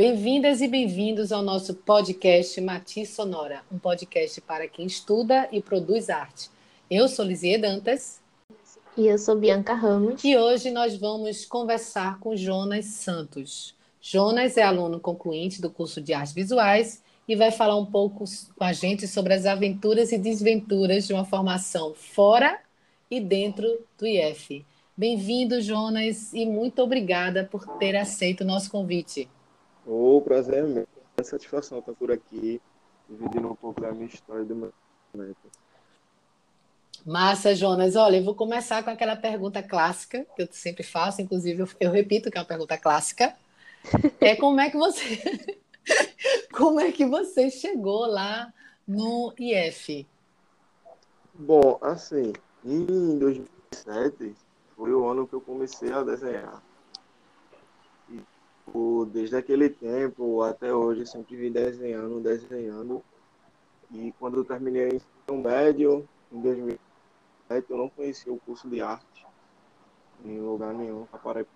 Bem-vindas e bem-vindos ao nosso podcast Mati Sonora, um podcast para quem estuda e produz arte. Eu sou Lizie Dantas. E eu sou Bianca Ramos. E hoje nós vamos conversar com Jonas Santos. Jonas é aluno concluinte do curso de Artes Visuais e vai falar um pouco com a gente sobre as aventuras e desventuras de uma formação fora e dentro do IF. Bem-vindo, Jonas, e muito obrigada por ter aceito o nosso convite. O oh, prazer é meu. É satisfação estar por aqui, dividindo um pouco da minha história e do meu momento. Massa, Jonas. Olha, eu vou começar com aquela pergunta clássica que eu sempre faço, inclusive eu, eu repito que é uma pergunta clássica. É como é que você como é que você chegou lá no IF? Bom, assim, em 2007 foi o ano que eu comecei a desenhar. E desde aquele tempo até hoje, eu sempre vim desenhando, desenhando. E quando eu terminei o médio, em 2007, eu não conhecia o curso de arte em lugar nenhum, para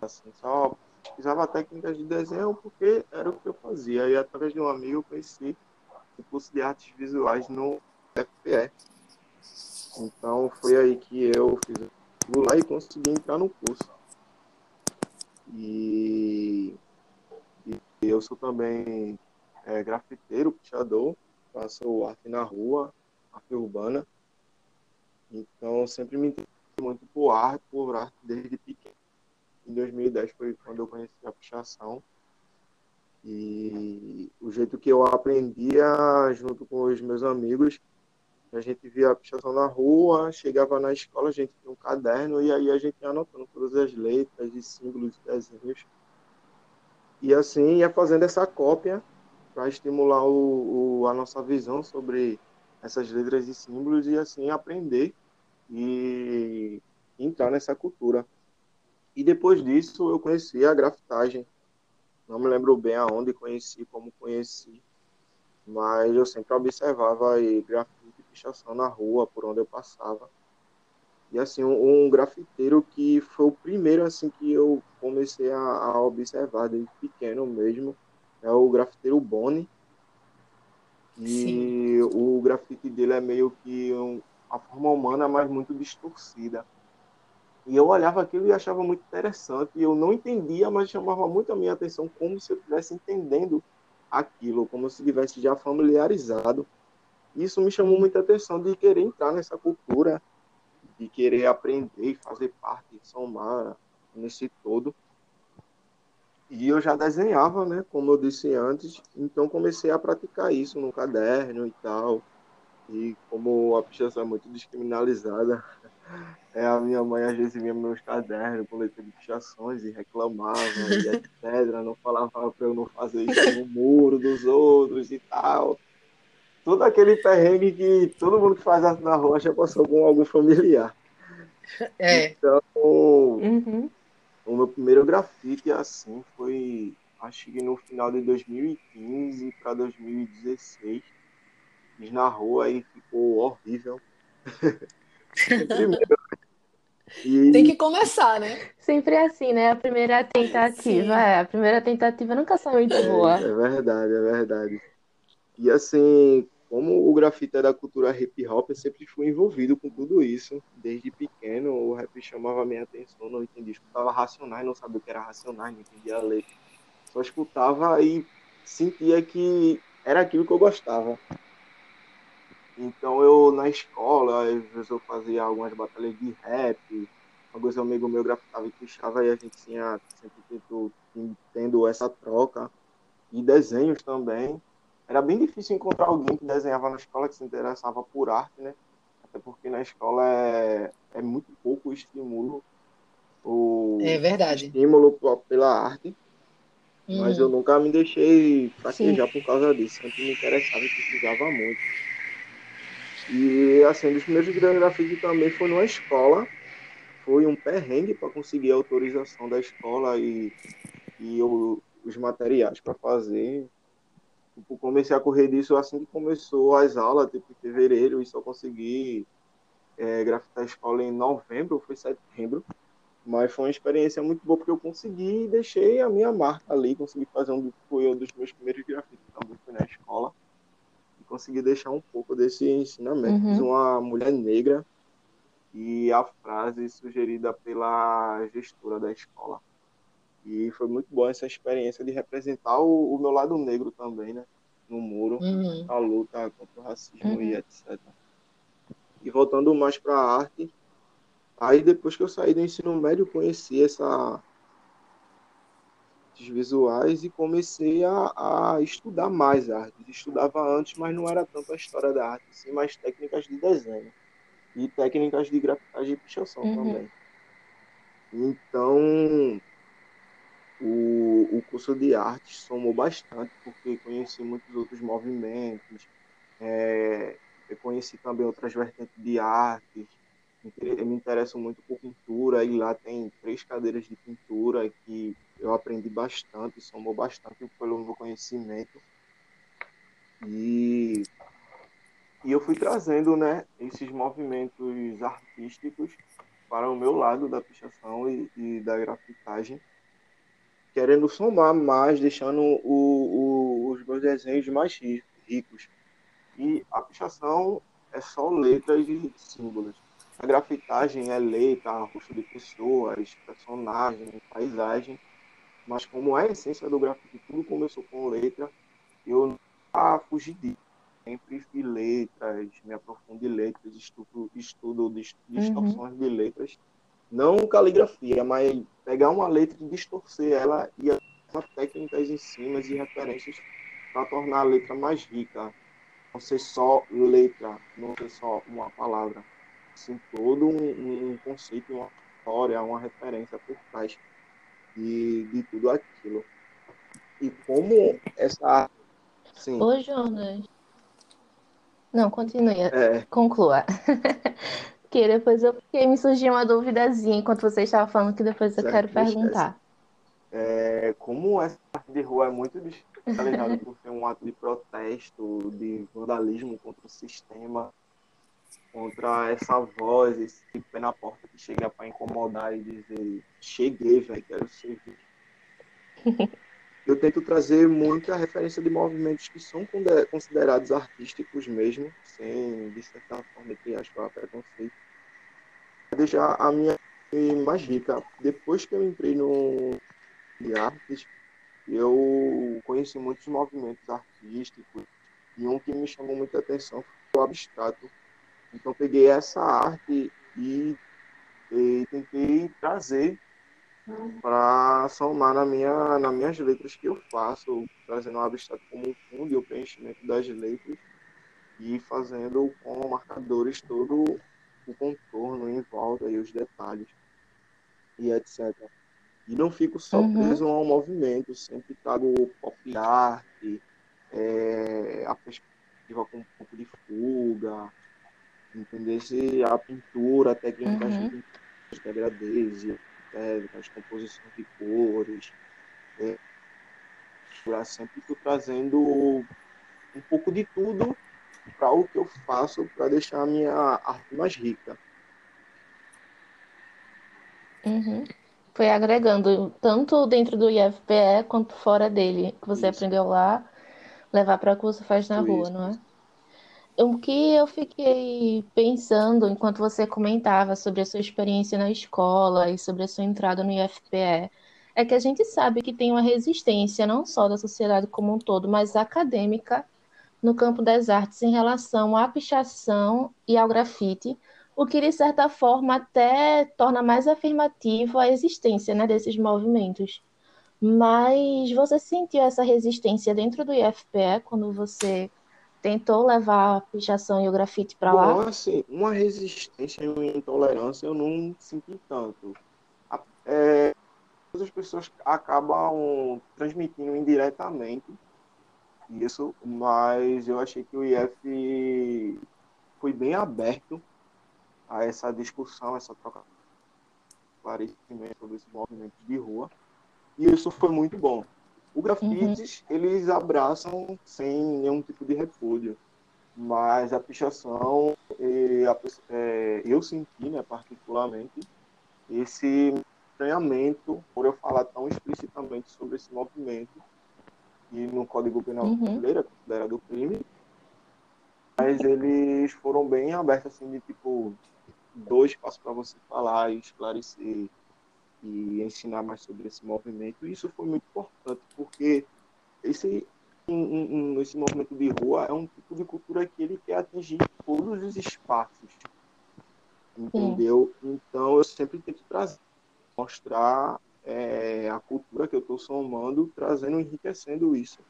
assim, só pesquisava técnicas de desenho porque era o que eu fazia. E através de um amigo eu conheci o curso de artes visuais no FPE. Então foi aí que eu fiz lá e consegui entrar no curso. E, e eu sou também é, grafiteiro, pichador, faço arte na rua, arte urbana. Então sempre me interessei muito por arte, por arte desde pequeno. Em 2010 foi quando eu conheci a pichação. E o jeito que eu aprendia junto com os meus amigos a gente via a pichação na rua, chegava na escola, a gente tinha um caderno e aí a gente ia anotando todas as letras e símbolos e desenhos. E assim ia fazendo essa cópia para estimular o, o, a nossa visão sobre essas letras e símbolos e assim aprender e entrar nessa cultura. E depois disso eu conheci a grafitagem. Não me lembro bem aonde conheci, como conheci, mas eu sempre observava aí grafite pichação na rua, por onde eu passava. E assim, um, um grafiteiro que foi o primeiro assim que eu comecei a, a observar desde pequeno mesmo, é o grafiteiro Boni. E Sim. o grafite dele é meio que um, a forma humana, mas muito distorcida. E eu olhava aquilo e achava muito interessante. E eu não entendia, mas chamava muito a minha atenção, como se eu estivesse entendendo aquilo, como se estivesse já familiarizado isso me chamou muita atenção de querer entrar nessa cultura, de querer aprender e fazer parte, somar nesse todo. E eu já desenhava, né, como eu disse antes, então comecei a praticar isso no caderno e tal. E como a pichação é muito descriminalizada, é, a minha mãe às vezes vinha meus cadernos com letra de pichações e reclamava e etc. Não falava para eu não fazer isso no muro dos outros e tal todo aquele perrengue que todo mundo que faz arte na rocha passou com algum familiar. É. Então, uhum. o meu primeiro grafite assim foi, acho que no final de 2015 para 2016. Fiz na rua e ficou horrível. primeiro, e... Tem que começar, né? Sempre é assim, né? A primeira tentativa, é, a primeira tentativa nunca sai muito é, boa. É verdade, é verdade. E assim, como o grafite é da cultura hip hop, eu sempre fui envolvido com tudo isso. Desde pequeno, o rap chamava minha atenção, não entendia. Escutava Racionais, não sabia o que era Racionais, não entendia a letra. Só escutava e sentia que era aquilo que eu gostava. Então eu, na escola, às vezes eu fazia algumas batalhas de rap, alguns amigos meus grafitavam e puxava e a gente tinha sempre tentou, tendo essa troca. E desenhos também era bem difícil encontrar alguém que desenhava na escola que se interessava por arte, né? Até porque na escola é, é muito pouco o estímulo, o é verdade. estímulo pela arte. Uhum. Mas eu nunca me deixei fraquejar por causa disso. Sempre me interessava e precisava muito. E assim, um dos primeiros grandes grafites também foi numa escola. Foi um perrengue para conseguir a autorização da escola e, e o, os materiais para fazer tipo, comecei a correr disso assim que começou as aulas, tipo, em fevereiro, e só consegui é, grafitar a escola em novembro, foi setembro. Mas foi uma experiência muito boa porque eu consegui e deixei a minha marca ali, consegui fazer um foi um dos meus primeiros grafites também foi na escola e consegui deixar um pouco desse ensinamento. Uhum. Fiz uma mulher negra e a frase sugerida pela gestora da escola. E foi muito boa essa experiência de representar o, o meu lado negro também, né? No muro, uhum. a luta contra o racismo uhum. e etc. E voltando mais para a arte, aí depois que eu saí do ensino médio, conheci essa visuais e comecei a, a estudar mais arte. Estudava antes, mas não era tanto a história da arte, sim, mais técnicas de desenho e técnicas de grafitagem e pichação uhum. também. Então, o, o curso de artes somou bastante, porque conheci muitos outros movimentos, é, eu conheci também outras vertentes de artes, me interesso muito por pintura, e lá tem três cadeiras de pintura que eu aprendi bastante, somou bastante pelo meu conhecimento. E, e eu fui trazendo né, esses movimentos artísticos para o meu lado da pichação e, e da grafitagem querendo somar mais, deixando o, o, os meus desenhos mais ricos. E a pichação é só letras e símbolos. A grafitagem é letra, rosto de pessoas, personagens, paisagem. Mas como é a essência do grafite, tudo começou com letra, eu nunca fugi disso. Sempre fiz letras, me aprofundo em letras, estudo, estudo distorções uhum. de letras não caligrafia, mas pegar uma letra e distorcer ela e usar técnicas em cima e referências para tornar a letra mais rica. Não ser só letra, não ser só uma palavra. Sim, todo um, um conceito, uma história, uma referência por trás de, de tudo aquilo. E como essa. Sim. Ô, Jonas. Não, continue. É. Conclua. depois eu fiquei, me surgiu uma duvidazinha enquanto você estava falando que depois eu certo, quero perguntar. É, como essa arte de rua é muito descalificada por ser um ato de protesto, de vandalismo contra o sistema, contra essa voz, esse pé na porta que chega para incomodar e dizer cheguei, velho, quero servir. eu tento trazer muita referência de movimentos que são considerados artísticos mesmo, sem, de certa forma, aspas, preconceito, deixar a minha mais rica. Depois que eu entrei no de artes, eu conheci muitos movimentos artísticos e um que me chamou muita atenção foi o abstrato. Então peguei essa arte e, e tentei trazer para somar na minha, nas minhas letras que eu faço, trazendo o abstrato como fundo e o preenchimento das letras e fazendo com marcadores todo o contorno em volta e os detalhes e etc. E não fico só uhum. preso ao movimento, sempre trago pop art, é, a perspectiva com um pouco de fuga, entendesse a pintura, técnicas uhum. de degradez, as composições de cores. É, sempre estou trazendo um pouco de tudo para o que eu faço para deixar a minha arte mais rica. Uhum. Foi agregando tanto dentro do IFPE quanto fora dele, que você isso. aprendeu lá, levar para o que você faz na isso, rua, não é? O que eu fiquei pensando enquanto você comentava sobre a sua experiência na escola e sobre a sua entrada no IFPE é que a gente sabe que tem uma resistência não só da sociedade como um todo, mas acadêmica no campo das artes em relação à pichação e ao grafite, o que de certa forma até torna mais afirmativo a existência né, desses movimentos. Mas você sentiu essa resistência dentro do IFPE quando você tentou levar a pichação e o grafite para lá? Bom, assim, uma resistência e uma intolerância eu não senti tanto. É, as pessoas acabam transmitindo indiretamente isso, mas eu achei que o IF foi bem aberto a essa discussão, essa troca esclarecimento sobre esses movimentos de rua, e isso foi muito bom. O grafites, uhum. eles abraçam sem nenhum tipo de repúdio, mas a pichação, a, é, eu senti, né, particularmente, esse estranhamento por eu falar tão explicitamente sobre esse movimento no Código Penal Uhum. brasileiro é considerado crime, mas eles foram bem abertos assim de tipo dois passos para você falar e esclarecer e ensinar mais sobre esse movimento. E isso foi muito importante porque esse um- um- esse movimento de rua é um tipo de cultura que ele quer atingir todos os espaços, entendeu? Então eu sempre tento trazer, mostrar é, a cultura que eu estou somando, trazendo, enriquecendo isso.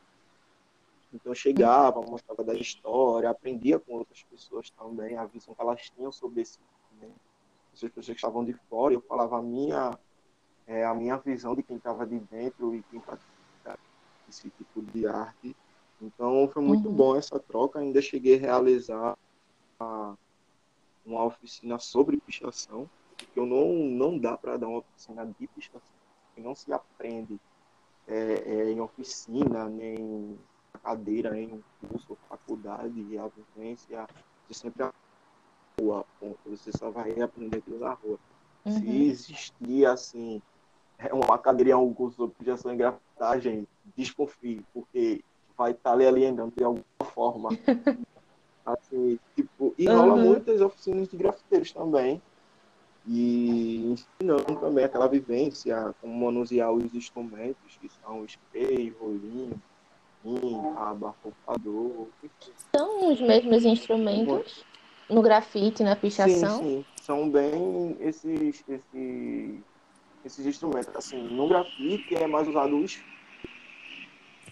Então eu chegava, mostrava da história, aprendia com outras pessoas também, a visão que elas tinham sobre esse movimento. Essas pessoas que estavam de fora, eu falava a minha, é, a minha visão de quem estava de dentro e quem pratica esse tipo de arte. Então foi muito Uhum. bom essa troca. Ainda cheguei a realizar uma, uma oficina sobre pichação, porque eu não, não dá para dar uma oficina de pichação, que não se aprende é, é, em oficina, nem cadeira, nem em curso, faculdade, a vivência, você sempre na rua, ponto. você só vai aprender aquilo na rua. Se Uhum. existir, assim, é, uma cadeira em algum curso sobre pichação e grafitagem, desconfie, porque vai estar ali alienando de alguma forma. Assim, tipo, e rola Uhum. muitas oficinas de grafiteiros também. E ensinando também aquela vivência, como manusear os instrumentos, que são spray, rolinho, abafador. enfim. São os mesmos instrumentos no grafite, na pichação? Sim, sim. São bem esses, esses, esses instrumentos. Assim, no grafite é mais usado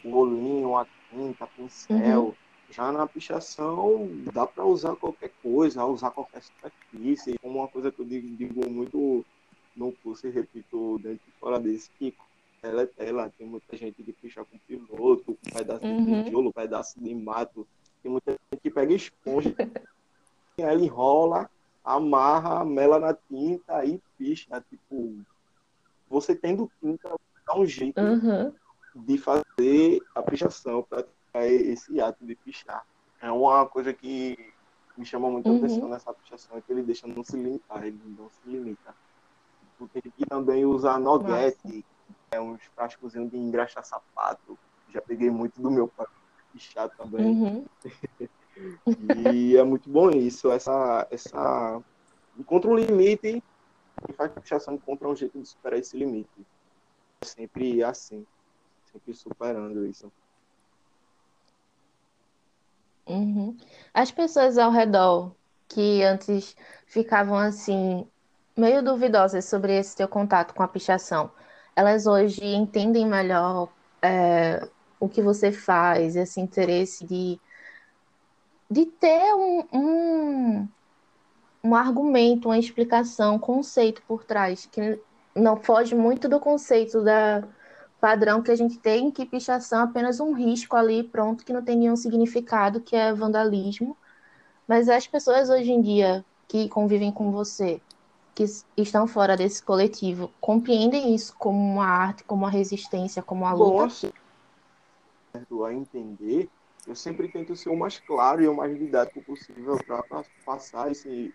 o rolinho, a tinta, pincel. Já na pichação dá para usar qualquer coisa, usar qualquer superfície. Como uma coisa que eu digo, digo muito no curso e repito dentro e fora desse, que ela é tela, tem muita gente que picha com piloto, com pedaço Uhum. de tijolo, pedaço de mato. Tem muita gente que pega esponja, ela enrola, amarra, mela na tinta e picha. Tipo, você tendo tinta, dá um jeito Uhum. de fazer a pichação, praticar esse ato de pichar. É uma coisa que me chama muita Uhum. atenção nessa pichação, é que ele deixa não se limitar, ele não se limita. Tipo, Tem que também usar noguete, é uns frascozinhos de engraxar sapato. Já peguei muito do meu pai pichar também. Uhum. E é muito bom isso, essa, essa encontra um limite e faz a pichação encontra um jeito de superar esse limite. É sempre assim, sempre superando isso. Uhum. As pessoas ao redor que antes ficavam assim, meio duvidosas sobre esse teu contato com a pichação, elas hoje entendem melhor é, o que você faz, esse interesse de, de ter um, um, um argumento, uma explicação, um conceito por trás, que não foge muito do conceito da padrão que a gente tem, que pichação é apenas um risco ali, pronto, que não tem nenhum significado, que é vandalismo. Mas as pessoas hoje em dia que convivem com você, que estão fora desse coletivo, compreendem isso como uma arte, como uma resistência, como uma Bom, luta? assim, a entender, eu sempre tento ser o mais claro e o mais didático possível para passar esse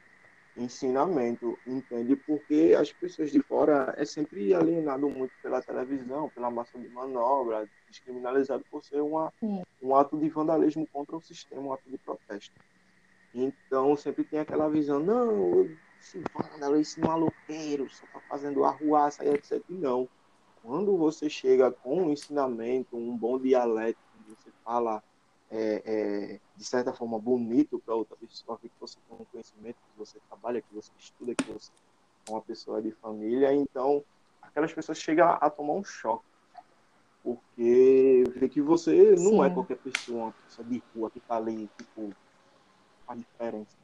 ensinamento, entende? Porque as pessoas de fora é sempre alienado muito pela televisão, pela massa de manobra, descriminalizado por ser uma, Sim. um ato de vandalismo contra o sistema, um ato de protesto. Então sempre tem aquela visão, não, esse vândalo, esse maloqueiro, só tá fazendo arruaça e etc. Não. Quando você chega com um ensinamento, um bom dialeto, você fala é, é, de certa forma bonito para outra pessoa, ver que você tem um conhecimento, que você trabalha, que você estuda, que você é uma pessoa de família, então aquelas pessoas chegam a tomar um choque. Porque vê que você não é Sim. qualquer pessoa, uma pessoa de rua que tá ali, tipo, faz diferença.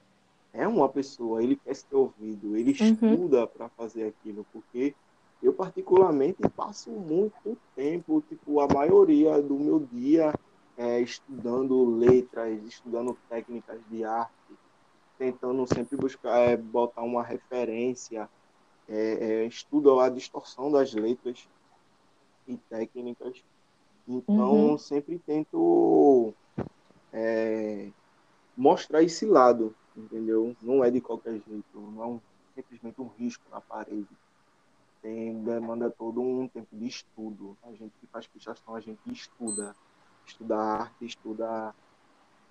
É uma pessoa, ele quer ser ouvido, ele Uhum. estuda para fazer aquilo, porque eu particularmente passo muito tempo, tipo, a maioria do meu dia é, estudando letras, estudando técnicas de arte, tentando sempre buscar é, botar uma referência, é, é, estudo a distorção das letras e técnicas. Então, Uhum. sempre tento é, mostrar esse lado, entendeu? Não é de qualquer jeito, não é um, simplesmente um risco na parede. tem demanda todo um tempo de estudo. A gente que faz pichação, a gente estuda, estuda arte, estuda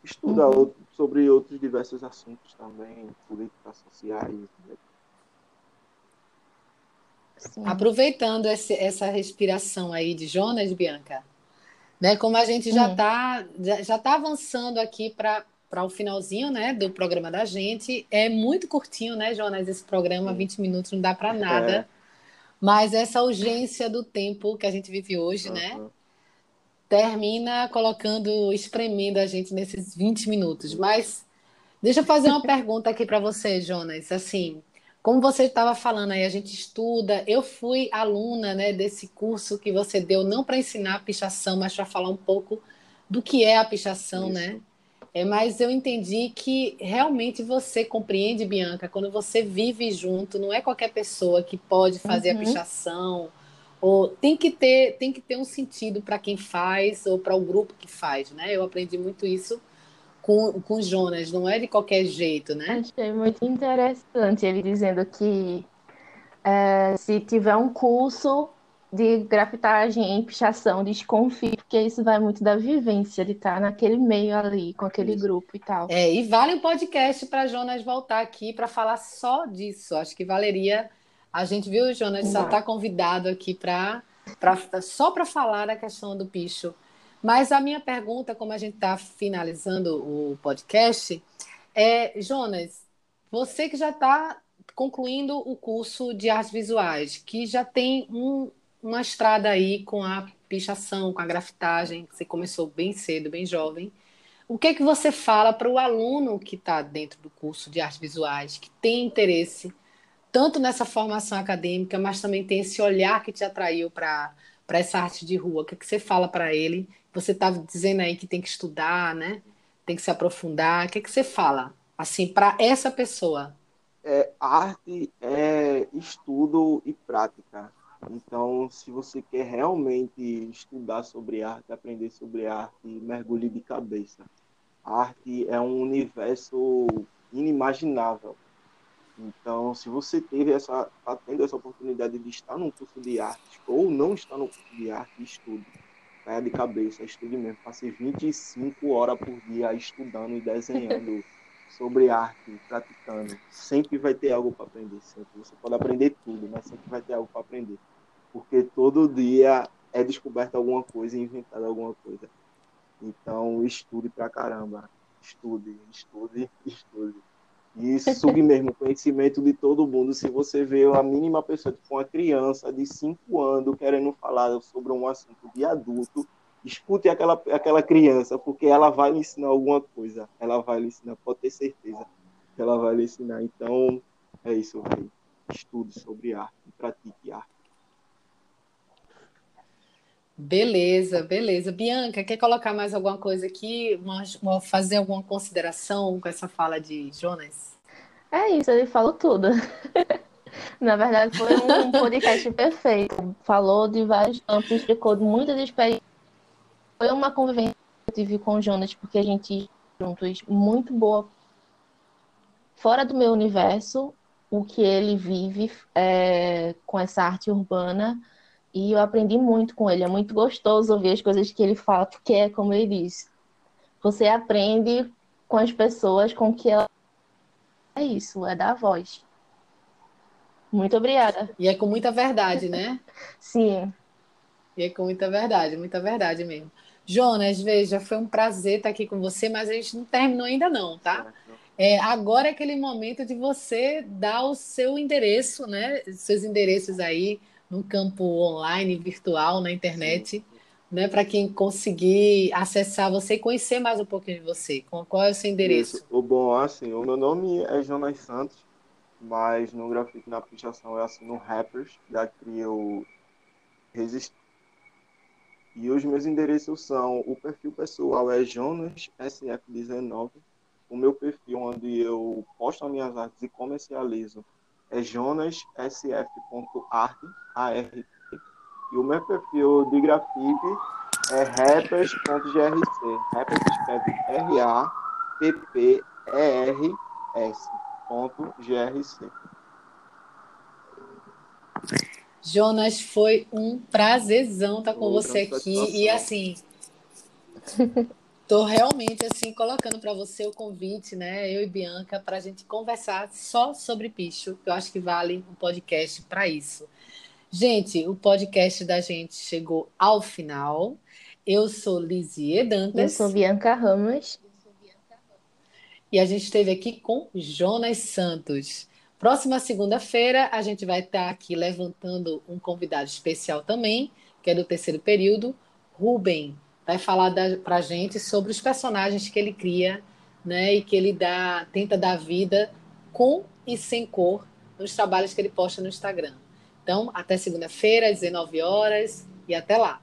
estuda uhum. outro, sobre outros diversos assuntos também, políticas sociais. Né? Aproveitando esse, essa respiração aí de Jonas, Bianca, né? Como a gente já está uhum. já, já tá avançando aqui para para o finalzinho, né, do programa da gente. É muito curtinho, né, Jonas? Esse programa, 20 minutos, não dá para nada. É. Mas essa urgência do tempo que a gente vive hoje, uhum. né? Termina colocando, espremendo a gente nesses 20 minutos. Mas deixa eu fazer uma pergunta aqui para você, Jonas. Assim, como você estava falando aí, a gente estuda. Eu fui aluna né, desse curso que você deu, não para ensinar a pichação, mas para falar um pouco do que é a pichação, né? Isso. né? É, mas eu entendi que realmente você compreende, Bianca, quando você vive junto, não é qualquer pessoa que pode fazer uhum. a pichação, ou tem que ter, tem que ter um sentido para quem faz ou para o grupo que faz, né? Eu aprendi muito isso com, com Jonas, não é de qualquer jeito, né? Achei muito interessante ele dizendo que é, se tiver um curso de grafitagem e pichação, desconfie, porque isso vai muito da vivência de estar naquele meio ali, com aquele grupo e tal. É, e vale um podcast para Jonas voltar aqui para falar só disso. Acho que valeria. A gente viu, Jonas, só está convidado aqui para só para falar a questão do picho. Mas a minha pergunta, como a gente está finalizando o podcast, é, Jonas, você que já está concluindo o curso de artes visuais, que já tem um, uma estrada aí com a pichação, com a grafitagem, você começou bem cedo, bem jovem. O que é que você fala para o aluno que está dentro do curso de artes visuais, que tem interesse tanto nessa formação acadêmica, mas também tem esse olhar que te atraiu para essa arte de rua? O que, é que você fala para ele? Você estava tá dizendo aí que tem que estudar, né? Tem que se aprofundar. O que, é que você fala assim para essa pessoa? É, arte é estudo e prática. Então, se você quer realmente estudar sobre arte, aprender sobre arte, mergulhe de cabeça. A arte é um universo inimaginável. Então, se você teve essa, tá tendo essa oportunidade de estar num curso de arte ou não está no curso de arte, estude. Caia de cabeça, estude mesmo. Passe 25 horas por dia estudando e desenhando sobre arte, praticando. Sempre vai ter algo para aprender. Sempre. Você pode aprender tudo, mas sempre vai ter algo para aprender porque todo dia é descoberta alguma coisa, inventada alguma coisa. Então, estude pra caramba. Estude, estude, estude. E sugue mesmo o conhecimento de todo mundo. Se você vê a mínima pessoa, tipo uma criança de 5 anos, querendo falar sobre um assunto de adulto, escute aquela, aquela criança, porque ela vai lhe ensinar alguma coisa. Ela vai lhe ensinar, pode ter certeza que ela vai lhe ensinar. Então, é isso, velho. Estude sobre arte, pratique arte. Beleza, beleza. Bianca, quer colocar mais alguma coisa aqui? Fazer alguma consideração com essa fala de Jonas? É isso, ele falou tudo. Na verdade, foi um podcast perfeito. Falou de vários campos, explicou muitas experiências. Foi uma convivência que eu tive com o Jonas, porque a gente juntos muito boa. Fora do meu universo, o que ele vive é, com essa arte urbana e eu aprendi muito com ele. É muito gostoso ouvir as coisas que ele fala, porque é como ele diz. Você aprende com as pessoas com que ela. É isso, é dar voz. Muito obrigada. E é com muita verdade, né? Sim. E é com muita verdade, muita verdade mesmo. Jonas, veja, foi um prazer estar aqui com você, mas a gente não terminou ainda não, tá? É, agora é aquele momento de você dar o seu endereço, né? Seus endereços aí, no campo online, virtual, na internet, né, para quem conseguir acessar você e conhecer mais um pouquinho de você. Qual é o seu endereço? Isso. O bom, assim, o meu nome é Jonas Santos, mas no grafite na pichação é assim no Rappers, da eu Resist. E os meus endereços são: o perfil pessoal é Jonas SF19, o meu perfil onde eu posto as minhas artes e comercializo é jonassf.art, A-R-T. E o meu perfil de grafite é rappers.grc. Rappers escreve R-A-P-P-E-R-S. .grc. Jonas, foi um prazerzão estar com Outra você aqui. E assim, Estou realmente assim colocando para você o convite, né? Eu e Bianca, para a gente conversar só sobre picho. Eu acho que vale um podcast para isso. Gente, o podcast da gente chegou ao final. Eu sou Lizie Dantas. Eu sou Bianca Ramos. E a gente esteve aqui com Jonas Santos. Próxima segunda-feira, a gente vai estar aqui levantando um convidado especial também, que é do terceiro período, Rubem vai falar para a gente sobre os personagens que ele cria, né, e que ele dá, tenta dar vida com e sem cor nos trabalhos que ele posta no Instagram. Então, até segunda-feira, às 19 horas, e até lá.